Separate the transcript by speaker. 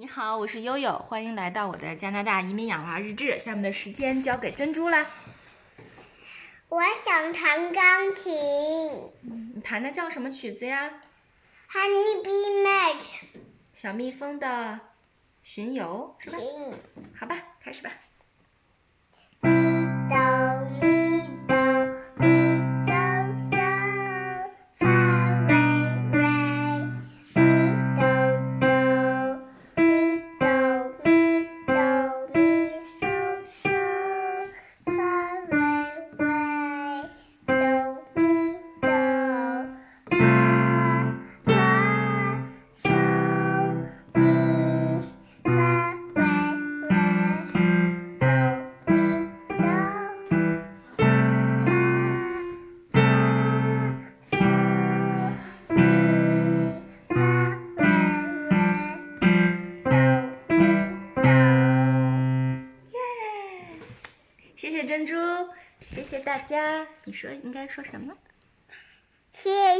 Speaker 1: 你好，我是悠悠，欢迎来到我的加拿大移民养娃日志。下面的时间交给珍珠啦。
Speaker 2: 我想弹钢琴。
Speaker 1: 你弹的叫什么曲子呀
Speaker 2: ？Honey Bee Match。
Speaker 1: 小蜜蜂的巡游是吧？好吧，开始吧。珍珠，谢谢大家。你说应该说什么？
Speaker 2: 谢谢。